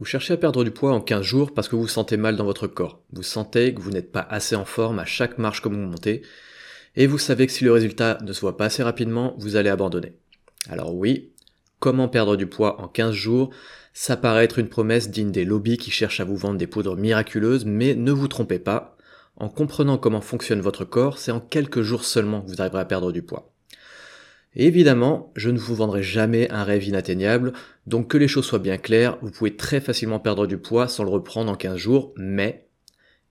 Vous cherchez à perdre du poids en 15 jours parce que vous vous sentez mal dans votre corps. Vous sentez que vous n'êtes pas assez en forme à chaque marche que vous montez. Et vous savez que si le résultat ne se voit pas assez rapidement, vous allez abandonner. Alors oui, comment perdre du poids en 15 jours? Ça paraît être une promesse digne des lobbies qui cherchent à vous vendre des poudres miraculeuses, mais ne vous trompez pas. En comprenant comment fonctionne votre corps, c'est en quelques jours seulement que vous arriverez à perdre du poids évidemment, je ne vous vendrai jamais un rêve inatteignable, donc que les choses soient bien claires, vous pouvez très facilement perdre du poids sans le reprendre en 15 jours, mais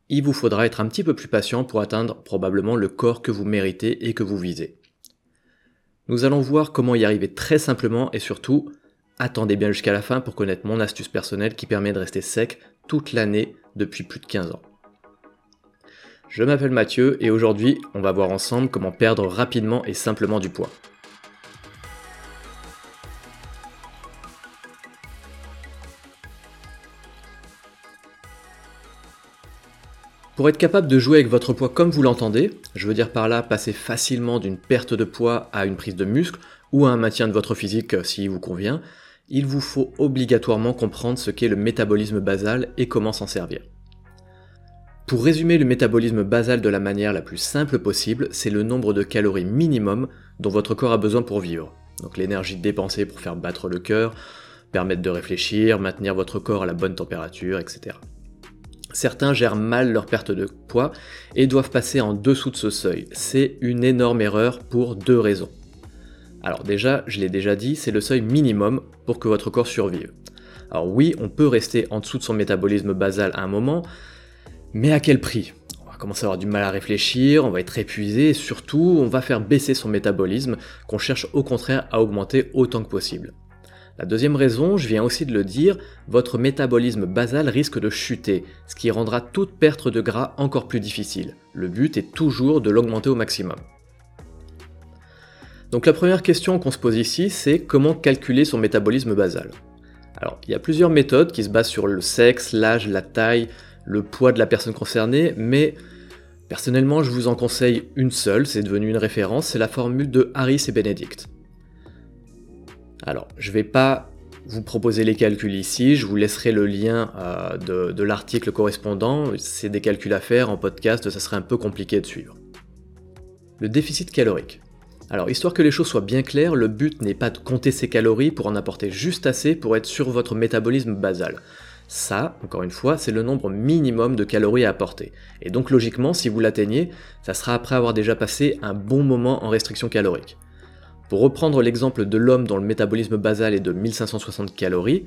il vous faudra être un petit peu plus patient pour atteindre probablement le corps que vous méritez et que vous visez. Nous allons voir comment y arriver très simplement et surtout, attendez bien jusqu'à la fin pour connaître mon astuce personnelle qui permet de rester sec toute l'année depuis plus de 15 ans. Je m'appelle Mathieu et aujourd'hui on va voir ensemble comment perdre rapidement et simplement du poids. Pour être capable de jouer avec votre poids comme vous l'entendez, je veux dire par là passer facilement d'une perte de poids à une prise de muscle ou à un maintien de votre physique euh, s'il vous convient, il vous faut obligatoirement comprendre ce qu'est le métabolisme basal et comment s'en servir. Pour résumer le métabolisme basal de la manière la plus simple possible, c'est le nombre de calories minimum dont votre corps a besoin pour vivre. Donc l'énergie dépensée pour faire battre le cœur, permettre de réfléchir, maintenir votre corps à la bonne température, etc. Certains gèrent mal leur perte de poids et doivent passer en dessous de ce seuil. C'est une énorme erreur pour deux raisons. Alors déjà, je l'ai déjà dit, c'est le seuil minimum pour que votre corps survive. Alors oui, on peut rester en dessous de son métabolisme basal à un moment, mais à quel prix? On va commencer à avoir du mal à réfléchir, on va être épuisé et surtout on va faire baisser son métabolisme qu'on cherche au contraire à augmenter autant que possible. La deuxième raison, je viens aussi de le dire, votre métabolisme basal risque de chuter, ce qui rendra toute perte de gras encore plus difficile. Le but est toujours de l'augmenter au maximum. Donc la première question qu'on se pose ici, c'est comment calculer son métabolisme basal? Alors, il y a plusieurs méthodes qui se basent sur le sexe, l'âge, la taille, le poids de la personne concernée, mais personnellement, je vous en conseille une seule, c'est devenu une référence, c'est la formule de Harris et Benedict. Alors, je ne vais pas vous proposer les calculs ici, je vous laisserai le lien euh, de, de l'article correspondant, c'est des calculs à faire en podcast, ça serait un peu compliqué de suivre. Le déficit calorique. Alors, histoire que les choses soient bien claires, le but n'est pas de compter ses calories pour en apporter juste assez pour être sur votre métabolisme basal. Ça, encore une fois, c'est le nombre minimum de calories à apporter. Et donc logiquement, si vous l'atteignez, ça sera après avoir déjà passé un bon moment en restriction calorique. Pour reprendre l'exemple de l'homme dont le métabolisme basal est de 1560 calories,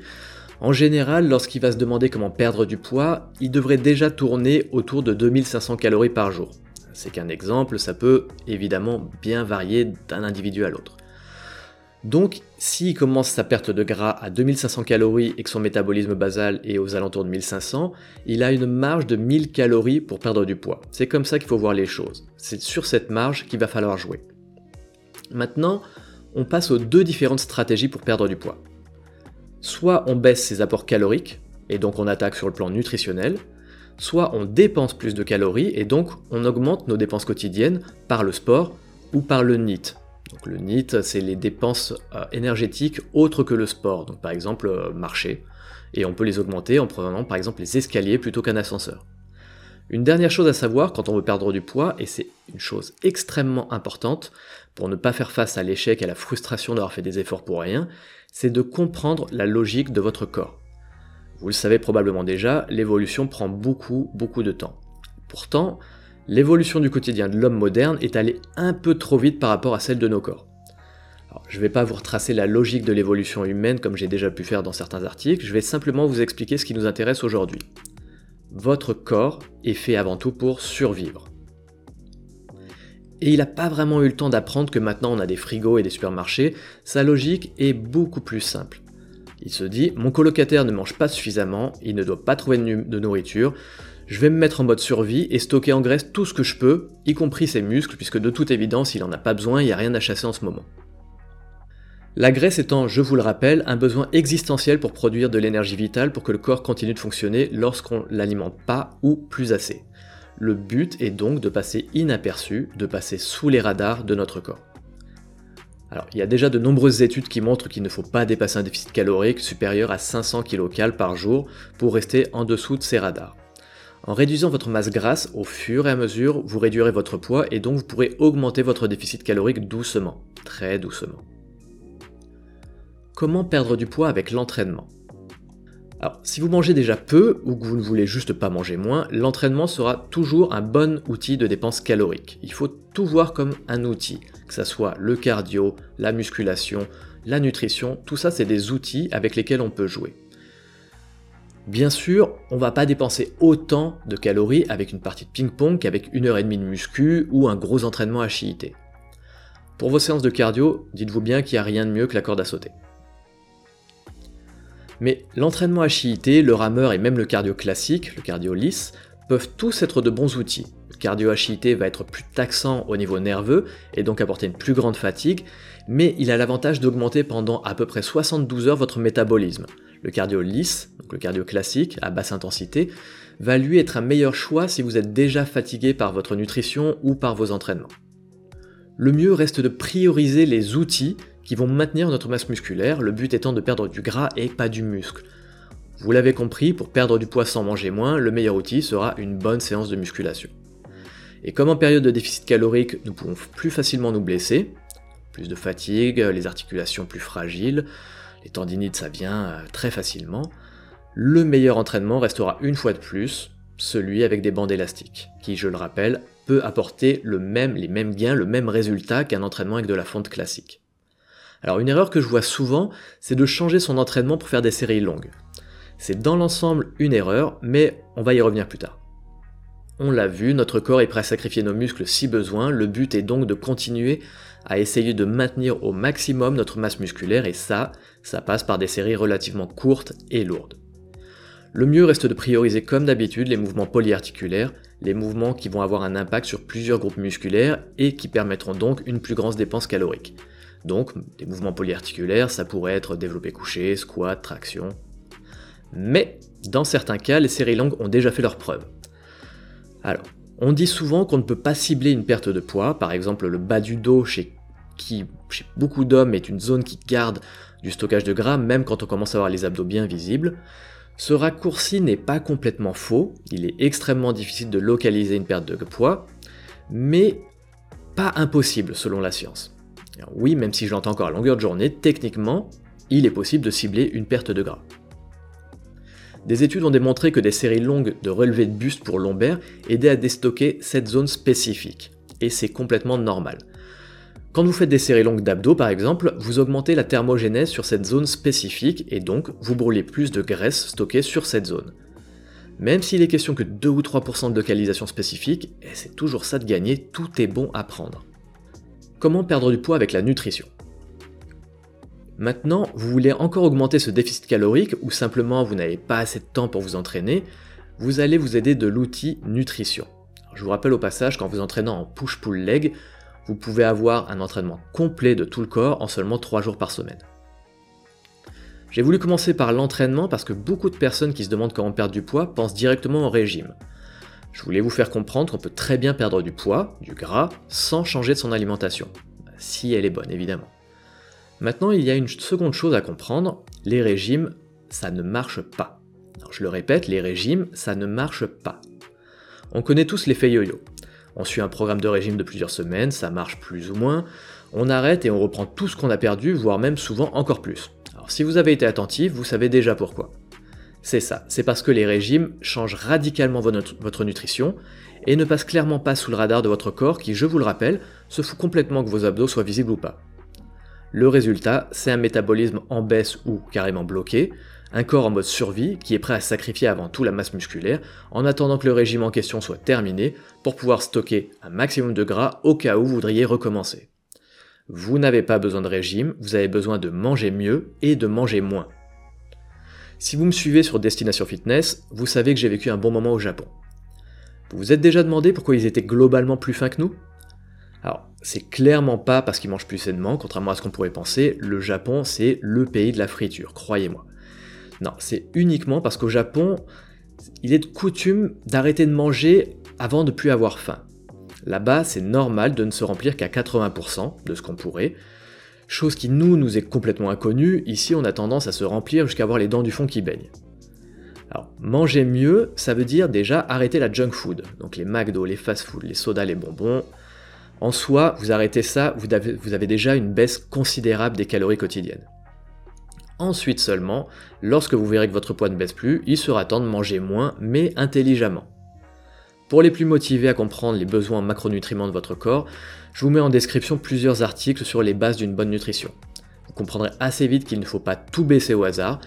en général, lorsqu'il va se demander comment perdre du poids, il devrait déjà tourner autour de 2500 calories par jour. C'est qu'un exemple, ça peut évidemment bien varier d'un individu à l'autre. Donc, s'il commence sa perte de gras à 2500 calories et que son métabolisme basal est aux alentours de 1500, il a une marge de 1000 calories pour perdre du poids. C'est comme ça qu'il faut voir les choses. C'est sur cette marge qu'il va falloir jouer. Maintenant, on passe aux deux différentes stratégies pour perdre du poids. Soit on baisse ses apports caloriques, et donc on attaque sur le plan nutritionnel, soit on dépense plus de calories, et donc on augmente nos dépenses quotidiennes par le sport ou par le NEAT. Donc le NEAT, c'est les dépenses euh, énergétiques autres que le sport, donc par exemple euh, marcher, et on peut les augmenter en prenant par exemple les escaliers plutôt qu'un ascenseur. Une dernière chose à savoir quand on veut perdre du poids, et c'est une chose extrêmement importante pour ne pas faire face à l'échec et à la frustration d'avoir fait des efforts pour rien, c'est de comprendre la logique de votre corps. Vous le savez probablement déjà, l'évolution prend beaucoup, beaucoup de temps. Pourtant, l'évolution du quotidien de l'homme moderne est allée un peu trop vite par rapport à celle de nos corps. je ne vais pas vous retracer la logique de l'évolution humaine comme j'ai déjà pu faire dans certains articles, je vais simplement vous expliquer ce qui nous intéresse aujourd'hui votre corps est fait avant tout pour survivre. Et il n'a pas vraiment eu le temps d'apprendre que maintenant on a des frigos et des supermarchés, sa logique est beaucoup plus simple. Il se dit, mon colocataire ne mange pas suffisamment, il ne doit pas trouver de nourriture, je vais me mettre en mode survie et stocker en graisse tout ce que je peux, y compris ses muscles, puisque de toute évidence il n'en a pas besoin, il n'y a rien à chasser en ce moment. La graisse étant, je vous le rappelle, un besoin existentiel pour produire de l'énergie vitale pour que le corps continue de fonctionner lorsqu'on l'alimente pas ou plus assez. Le but est donc de passer inaperçu, de passer sous les radars de notre corps. Alors, il y a déjà de nombreuses études qui montrent qu'il ne faut pas dépasser un déficit calorique supérieur à 500 kcal par jour pour rester en dessous de ces radars. En réduisant votre masse grasse au fur et à mesure, vous réduirez votre poids et donc vous pourrez augmenter votre déficit calorique doucement, très doucement. Comment perdre du poids avec l'entraînement alors, si vous mangez déjà peu ou que vous ne voulez juste pas manger moins, l'entraînement sera toujours un bon outil de dépense calorique. Il faut tout voir comme un outil, que ce soit le cardio, la musculation, la nutrition, tout ça c'est des outils avec lesquels on peut jouer. Bien sûr, on va pas dépenser autant de calories avec une partie de ping-pong qu'avec une heure et demie de muscu ou un gros entraînement à chiité. Pour vos séances de cardio, dites-vous bien qu'il n'y a rien de mieux que la corde à sauter. Mais l'entraînement à chiité, le rameur et même le cardio classique, le cardio lisse, peuvent tous être de bons outils. Le cardio à chiité va être plus taxant au niveau nerveux et donc apporter une plus grande fatigue, mais il a l'avantage d'augmenter pendant à peu près 72 heures votre métabolisme. Le cardio lisse, donc le cardio classique à basse intensité, va lui être un meilleur choix si vous êtes déjà fatigué par votre nutrition ou par vos entraînements. Le mieux reste de prioriser les outils qui vont maintenir notre masse musculaire, le but étant de perdre du gras et pas du muscle. Vous l'avez compris, pour perdre du poids sans manger moins, le meilleur outil sera une bonne séance de musculation. Et comme en période de déficit calorique, nous pouvons plus facilement nous blesser, plus de fatigue, les articulations plus fragiles, les tendinites ça vient euh, très facilement, le meilleur entraînement restera une fois de plus celui avec des bandes élastiques, qui, je le rappelle, peut apporter le même, les mêmes gains, le même résultat qu'un entraînement avec de la fonte classique. Alors une erreur que je vois souvent, c'est de changer son entraînement pour faire des séries longues. C'est dans l'ensemble une erreur, mais on va y revenir plus tard. On l'a vu, notre corps est prêt à sacrifier nos muscles si besoin, le but est donc de continuer à essayer de maintenir au maximum notre masse musculaire et ça, ça passe par des séries relativement courtes et lourdes. Le mieux reste de prioriser comme d'habitude les mouvements polyarticulaires, les mouvements qui vont avoir un impact sur plusieurs groupes musculaires et qui permettront donc une plus grande dépense calorique. Donc, des mouvements polyarticulaires, ça pourrait être développé couché, squat, traction. Mais, dans certains cas, les séries longues ont déjà fait leurs preuves. Alors, on dit souvent qu'on ne peut pas cibler une perte de poids, par exemple le bas du dos chez, qui, chez beaucoup d'hommes est une zone qui garde du stockage de gras même quand on commence à avoir les abdos bien visibles. Ce raccourci n'est pas complètement faux, il est extrêmement difficile de localiser une perte de poids, mais pas impossible selon la science oui, même si je l'entends encore à longueur de journée, techniquement, il est possible de cibler une perte de gras. Des études ont démontré que des séries longues de relevés de buste pour lombaire aidaient à déstocker cette zone spécifique, et c'est complètement normal. Quand vous faites des séries longues d'abdos par exemple, vous augmentez la thermogénèse sur cette zone spécifique et donc vous brûlez plus de graisse stockée sur cette zone. Même s'il est question que 2 ou 3% de localisation spécifique, et c'est toujours ça de gagner, tout est bon à prendre. Comment perdre du poids avec la nutrition? Maintenant, vous voulez encore augmenter ce déficit calorique ou simplement vous n'avez pas assez de temps pour vous entraîner, vous allez vous aider de l'outil nutrition. je vous rappelle au passage qu'en vous entraînant en push-pull leg, vous pouvez avoir un entraînement complet de tout le corps en seulement 3 jours par semaine. J'ai voulu commencer par l'entraînement parce que beaucoup de personnes qui se demandent comment perdre du poids pensent directement au régime. Je voulais vous faire comprendre qu'on peut très bien perdre du poids, du gras, sans changer de son alimentation. Si elle est bonne, évidemment. Maintenant, il y a une seconde chose à comprendre, les régimes, ça ne marche pas. je le répète, les régimes, ça ne marche pas. On connaît tous l'effet yo-yo. On suit un programme de régime de plusieurs semaines, ça marche plus ou moins, on arrête et on reprend tout ce qu'on a perdu, voire même souvent encore plus. Alors si vous avez été attentif, vous savez déjà pourquoi. C'est ça, c'est parce que les régimes changent radicalement votre nutrition et ne passent clairement pas sous le radar de votre corps qui, je vous le rappelle, se fout complètement que vos abdos soient visibles ou pas. Le résultat, c'est un métabolisme en baisse ou carrément bloqué, un corps en mode survie qui est prêt à sacrifier avant tout la masse musculaire en attendant que le régime en question soit terminé pour pouvoir stocker un maximum de gras au cas où vous voudriez recommencer. Vous n'avez pas besoin de régime, vous avez besoin de manger mieux et de manger moins. Si vous me suivez sur Destination Fitness, vous savez que j'ai vécu un bon moment au Japon. Vous vous êtes déjà demandé pourquoi ils étaient globalement plus fins que nous? Alors, c'est clairement pas parce qu'ils mangent plus sainement, contrairement à ce qu'on pourrait penser, le Japon c'est le pays de la friture, croyez-moi. Non, c'est uniquement parce qu'au Japon, il est de coutume d'arrêter de manger avant de plus avoir faim. Là-bas, c'est normal de ne se remplir qu'à 80% de ce qu'on pourrait, Chose qui nous nous est complètement inconnue, ici on a tendance à se remplir jusqu'à avoir les dents du fond qui baignent. Alors, manger mieux, ça veut dire déjà arrêter la junk food, donc les McDo, les fast food, les sodas, les bonbons. En soi, vous arrêtez ça, vous avez, déjà une baisse considérable des calories quotidiennes. Ensuite seulement, lorsque vous verrez que votre poids ne baisse plus, il sera temps de manger moins, mais intelligemment. Pour les plus motivés à comprendre les besoins en macronutriments de votre corps, je vous mets en description plusieurs articles sur les bases d'une bonne nutrition. Vous comprendrez assez vite qu'il ne faut pas tout baisser au hasard.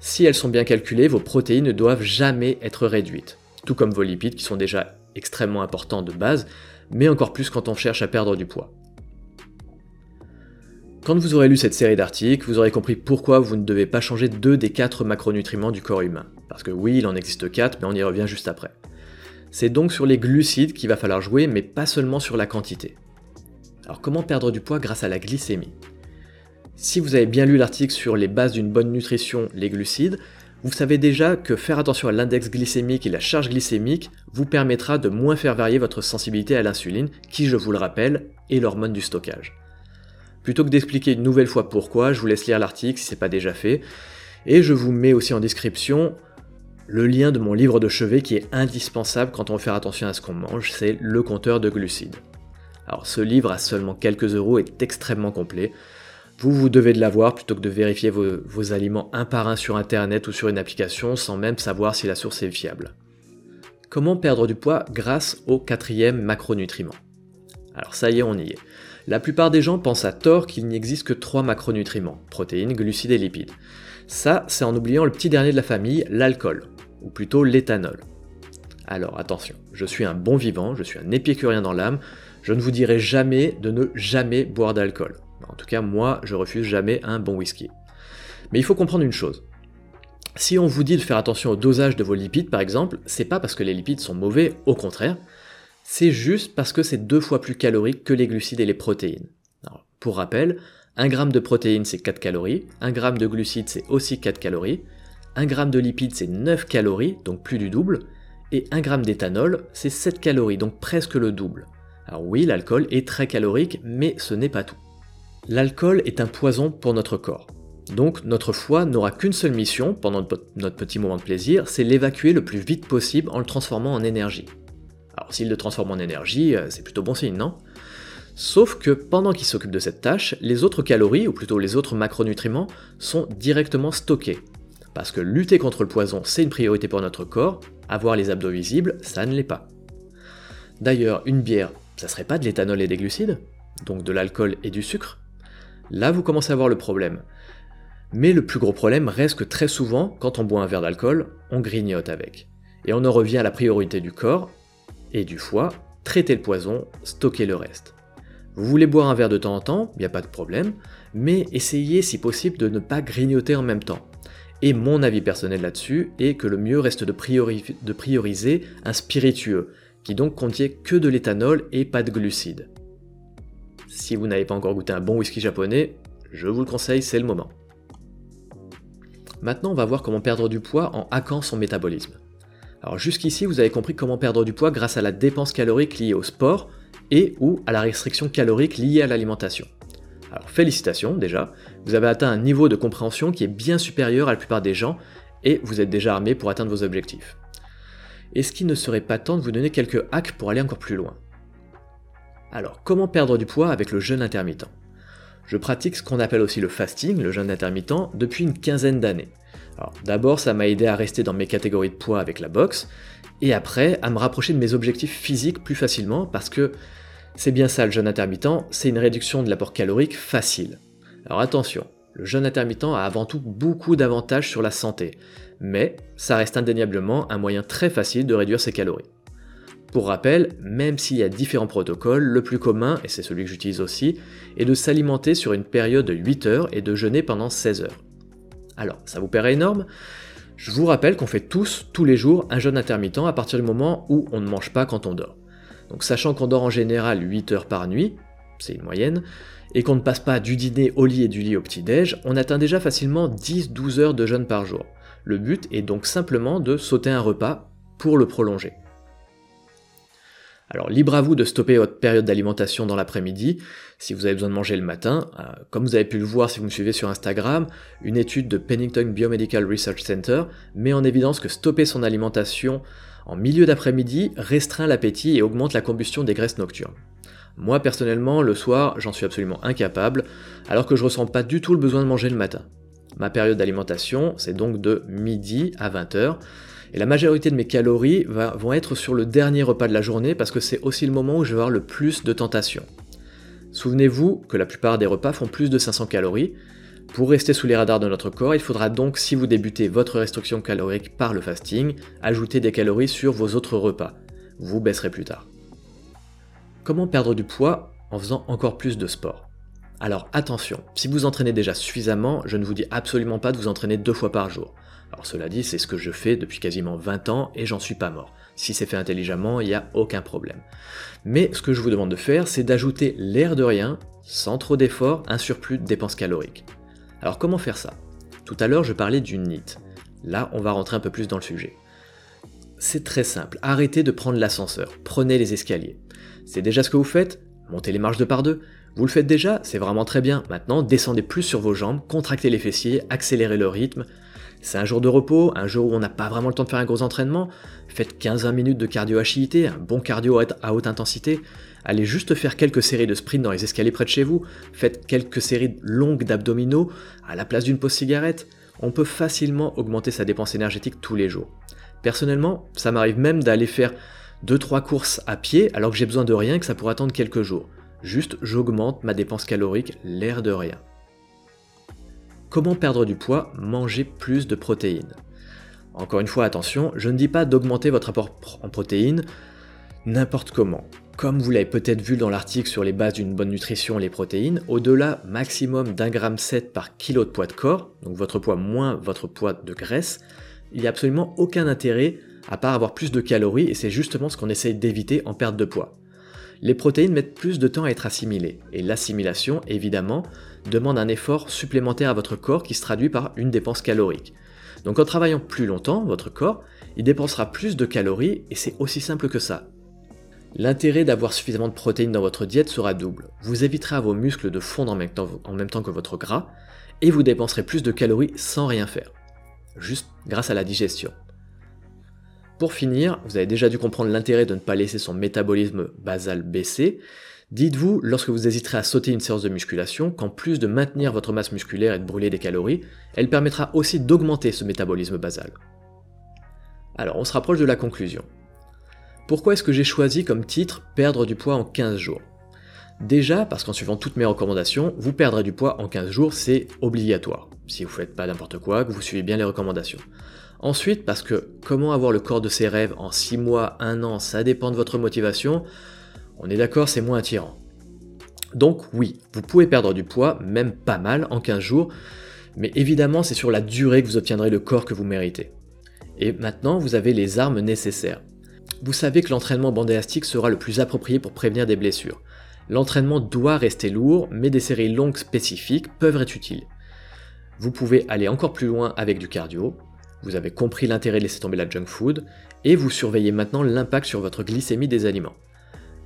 Si elles sont bien calculées, vos protéines ne doivent jamais être réduites, tout comme vos lipides qui sont déjà extrêmement importants de base, mais encore plus quand on cherche à perdre du poids. Quand vous aurez lu cette série d'articles, vous aurez compris pourquoi vous ne devez pas changer deux des quatre macronutriments du corps humain. Parce que oui, il en existe quatre, mais on y revient juste après. C'est donc sur les glucides qu'il va falloir jouer, mais pas seulement sur la quantité. Alors comment perdre du poids grâce à la glycémie? Si vous avez bien lu l'article sur les bases d'une bonne nutrition, les glucides, vous savez déjà que faire attention à l'index glycémique et la charge glycémique vous permettra de moins faire varier votre sensibilité à l'insuline, qui, je vous le rappelle, est l'hormone du stockage. Plutôt que d'expliquer une nouvelle fois pourquoi, je vous laisse lire l'article si ce n'est pas déjà fait. Et je vous mets aussi en description le lien de mon livre de chevet qui est indispensable quand on veut faire attention à ce qu'on mange, c'est le compteur de glucides. Alors ce livre à seulement quelques euros est extrêmement complet. Vous, vous devez de l'avoir plutôt que de vérifier vos, aliments un par un sur internet ou sur une application sans même savoir si la source est fiable. Comment perdre du poids grâce au quatrième macronutriment? Alors ça y est, on y est. La plupart des gens pensent à tort qu'il n'existe que trois macronutriments, protéines, glucides et lipides. Ça, c'est en oubliant le petit dernier de la famille, l'alcool, ou plutôt l'éthanol. Alors attention, je suis un bon vivant, je suis un épicurien dans l'âme, je ne vous dirai jamais de ne jamais boire d'alcool. En tout cas, moi, je refuse jamais un bon whisky. Mais il faut comprendre une chose. Si on vous dit de faire attention au dosage de vos lipides, par exemple, c'est pas parce que les lipides sont mauvais, au contraire, c'est juste parce que c'est deux fois plus calorique que les glucides et les protéines. pour rappel, 1 g de protéines c'est 4 calories, 1 g de glucides c'est aussi 4 calories, 1 g de lipides c'est 9 calories, donc plus du double, et 1 g d'éthanol c'est 7 calories, donc presque le double. Alors oui, l'alcool est très calorique, mais ce n'est pas tout. L'alcool est un poison pour notre corps. Donc notre foie n'aura qu'une seule mission pendant notre petit moment de plaisir, c'est l'évacuer le plus vite possible en le transformant en énergie. Alors s'il le transforme en énergie, euh, c'est plutôt bon signe, non? Sauf que pendant qu'il s'occupe de cette tâche, les autres calories, ou plutôt les autres macronutriments, sont directement stockés. Parce que lutter contre le poison, c'est une priorité pour notre corps, avoir les abdos visibles, ça ne l'est pas. D'ailleurs, une bière, ça serait pas de l'éthanol et des glucides Donc de l'alcool et du sucre? Là, vous commencez à voir le problème. Mais le plus gros problème reste que très souvent, quand on boit un verre d'alcool, on grignote avec. Et on en revient à la priorité du corps, et du foie, traitez le poison, stockez le reste. Vous voulez boire un verre de temps en temps, il n'y a pas de problème, mais essayez si possible de ne pas grignoter en même temps. Et mon avis personnel là-dessus est que le mieux reste de, prioriser un spiritueux, qui donc contient que de l'éthanol et pas de glucides. Si vous n'avez pas encore goûté un bon whisky japonais, je vous le conseille, c'est le moment. Maintenant, on va voir comment perdre du poids en hackant son métabolisme. Alors jusqu'ici, vous avez compris comment perdre du poids grâce à la dépense calorique liée au sport et ou à la restriction calorique liée à l'alimentation. Alors félicitations déjà, vous avez atteint un niveau de compréhension qui est bien supérieur à la plupart des gens et vous êtes déjà armé pour atteindre vos objectifs. Est-ce qu'il ne serait pas temps de vous donner quelques hacks pour aller encore plus loin? Alors comment perdre du poids avec le jeûne intermittent? Je pratique ce qu'on appelle aussi le fasting, le jeûne intermittent, depuis une quinzaine d'années. Alors d'abord, ça m'a aidé à rester dans mes catégories de poids avec la boxe, et après à me rapprocher de mes objectifs physiques plus facilement parce que c'est bien ça le jeûne intermittent, c'est une réduction de l'apport calorique facile. Alors attention, le jeûne intermittent a avant tout beaucoup d'avantages sur la santé, mais ça reste indéniablement un moyen très facile de réduire ses calories. Pour rappel, même s'il y a différents protocoles, le plus commun, et c'est celui que j'utilise aussi, est de s'alimenter sur une période de 8 heures et de jeûner pendant 16 heures. Alors, ça vous paraît énorme? Je vous rappelle qu'on fait tous, tous les jours, un jeûne intermittent à partir du moment où on ne mange pas quand on dort. Donc sachant qu'on dort en général 8 heures par nuit, c'est une moyenne, et qu'on ne passe pas du dîner au lit et du lit au petit-déj, on atteint déjà facilement 10-12 heures de jeûne par jour. Le but est donc simplement de sauter un repas pour le prolonger. Alors libre à vous de stopper votre période d'alimentation dans l'après-midi si vous avez besoin de manger le matin. Euh, comme vous avez pu le voir si vous me suivez sur Instagram, une étude de Pennington Biomedical Research Center met en évidence que stopper son alimentation en milieu d'après-midi restreint l'appétit et augmente la combustion des graisses nocturnes. Moi personnellement, le soir, j'en suis absolument incapable, alors que je ressens pas du tout le besoin de manger le matin. Ma période d'alimentation, c'est donc de midi à 20h, et la majorité de mes calories vont être sur le dernier repas de la journée parce que c'est aussi le moment où je vais avoir le plus de tentations. Souvenez-vous que la plupart des repas font plus de 500 calories. Pour rester sous les radars de notre corps, il faudra donc, si vous débutez votre restriction calorique par le fasting, ajouter des calories sur vos autres repas. Vous baisserez plus tard. Comment perdre du poids en faisant encore plus de sport? Alors attention, si vous entraînez déjà suffisamment, je ne vous dis absolument pas de vous entraîner deux fois par jour. Alors cela dit, c'est ce que je fais depuis quasiment 20 ans et j'en suis pas mort. Si c'est fait intelligemment, il n'y a aucun problème. Mais ce que je vous demande de faire, c'est d'ajouter l'air de rien, sans trop d'efforts, un surplus de dépenses caloriques. Alors comment faire ça? Tout à l'heure, je parlais d'une NIT. Là, on va rentrer un peu plus dans le sujet. C'est très simple, arrêtez de prendre l'ascenseur, prenez les escaliers. C'est déjà ce que vous faites? Montez les marches de par deux. Vous le faites déjà, c'est vraiment très bien. Maintenant, descendez plus sur vos jambes, contractez les fessiers, accélérez le rythme, c'est un jour de repos, un jour où on n'a pas vraiment le temps de faire un gros entraînement. Faites 15-20 minutes de cardio HIIT, un bon cardio à haute intensité. Allez juste faire quelques séries de sprint dans les escaliers près de chez vous. Faites quelques séries longues d'abdominaux à la place d'une pause cigarette. On peut facilement augmenter sa dépense énergétique tous les jours. Personnellement, ça m'arrive même d'aller faire 2-3 courses à pied alors que j'ai besoin de rien que ça pourrait attendre quelques jours. Juste, j'augmente ma dépense calorique, l'air de rien. Comment perdre du poids Manger plus de protéines. Encore une fois, attention, je ne dis pas d'augmenter votre apport en protéines n'importe comment. Comme vous l'avez peut-être vu dans l'article sur les bases d'une bonne nutrition, les protéines, au-delà maximum d'un gramme 7 par kilo de poids de corps, donc votre poids moins votre poids de graisse, il n'y a absolument aucun intérêt à part avoir plus de calories et c'est justement ce qu'on essaye d'éviter en perte de poids. Les protéines mettent plus de temps à être assimilées et l'assimilation, évidemment, demande un effort supplémentaire à votre corps qui se traduit par une dépense calorique. Donc en travaillant plus longtemps, votre corps, il dépensera plus de calories et c'est aussi simple que ça. L'intérêt d'avoir suffisamment de protéines dans votre diète sera double. Vous éviterez à vos muscles de fondre en même, temps, en même temps que votre gras et vous dépenserez plus de calories sans rien faire. Juste grâce à la digestion. Pour finir, vous avez déjà dû comprendre l'intérêt de ne pas laisser son métabolisme basal baisser, Dites-vous, lorsque vous hésiterez à sauter une séance de musculation, qu'en plus de maintenir votre masse musculaire et de brûler des calories, elle permettra aussi d'augmenter ce métabolisme basal. Alors, on se rapproche de la conclusion. Pourquoi est-ce que j'ai choisi comme titre Perdre du poids en 15 jours Déjà, parce qu'en suivant toutes mes recommandations, vous perdrez du poids en 15 jours, c'est obligatoire. Si vous faites pas n'importe quoi, que vous suivez bien les recommandations. Ensuite, parce que comment avoir le corps de ses rêves en 6 mois, 1 an, ça dépend de votre motivation, on est d'accord, c'est moins attirant. Donc oui, vous pouvez perdre du poids, même pas mal, en 15 jours, mais évidemment c'est sur la durée que vous obtiendrez le corps que vous méritez. Et maintenant, vous avez les armes nécessaires. Vous savez que l'entraînement bandé sera le plus approprié pour prévenir des blessures. L'entraînement doit rester lourd, mais des séries longues spécifiques peuvent être utiles. Vous pouvez aller encore plus loin avec du cardio, vous avez compris l'intérêt de laisser tomber la junk food, et vous surveillez maintenant l'impact sur votre glycémie des aliments.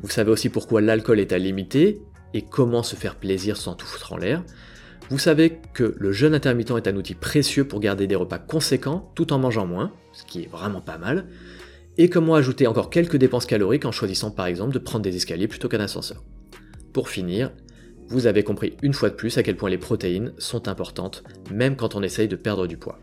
Vous savez aussi pourquoi l'alcool est à limiter et comment se faire plaisir sans tout foutre en l'air. Vous savez que le jeûne intermittent est un outil précieux pour garder des repas conséquents tout en mangeant moins, ce qui est vraiment pas mal. Et comment ajouter encore quelques dépenses caloriques en choisissant par exemple de prendre des escaliers plutôt qu'un ascenseur. Pour finir, vous avez compris une fois de plus à quel point les protéines sont importantes, même quand on essaye de perdre du poids.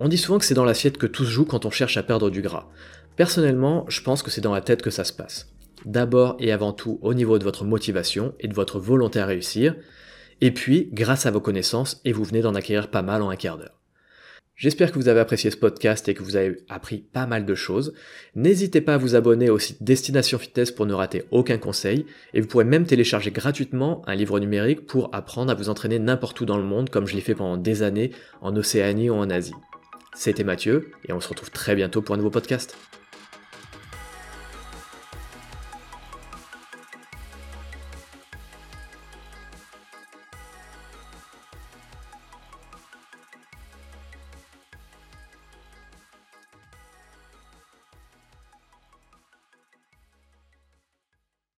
On dit souvent que c'est dans l'assiette que tout se joue quand on cherche à perdre du gras. Personnellement, je pense que c'est dans la tête que ça se passe d'abord et avant tout au niveau de votre motivation et de votre volonté à réussir, et puis grâce à vos connaissances, et vous venez d'en acquérir pas mal en un quart d'heure. J'espère que vous avez apprécié ce podcast et que vous avez appris pas mal de choses. N'hésitez pas à vous abonner au site Destination Fitness pour ne rater aucun conseil, et vous pourrez même télécharger gratuitement un livre numérique pour apprendre à vous entraîner n'importe où dans le monde comme je l'ai fait pendant des années en Océanie ou en Asie. C'était Mathieu, et on se retrouve très bientôt pour un nouveau podcast.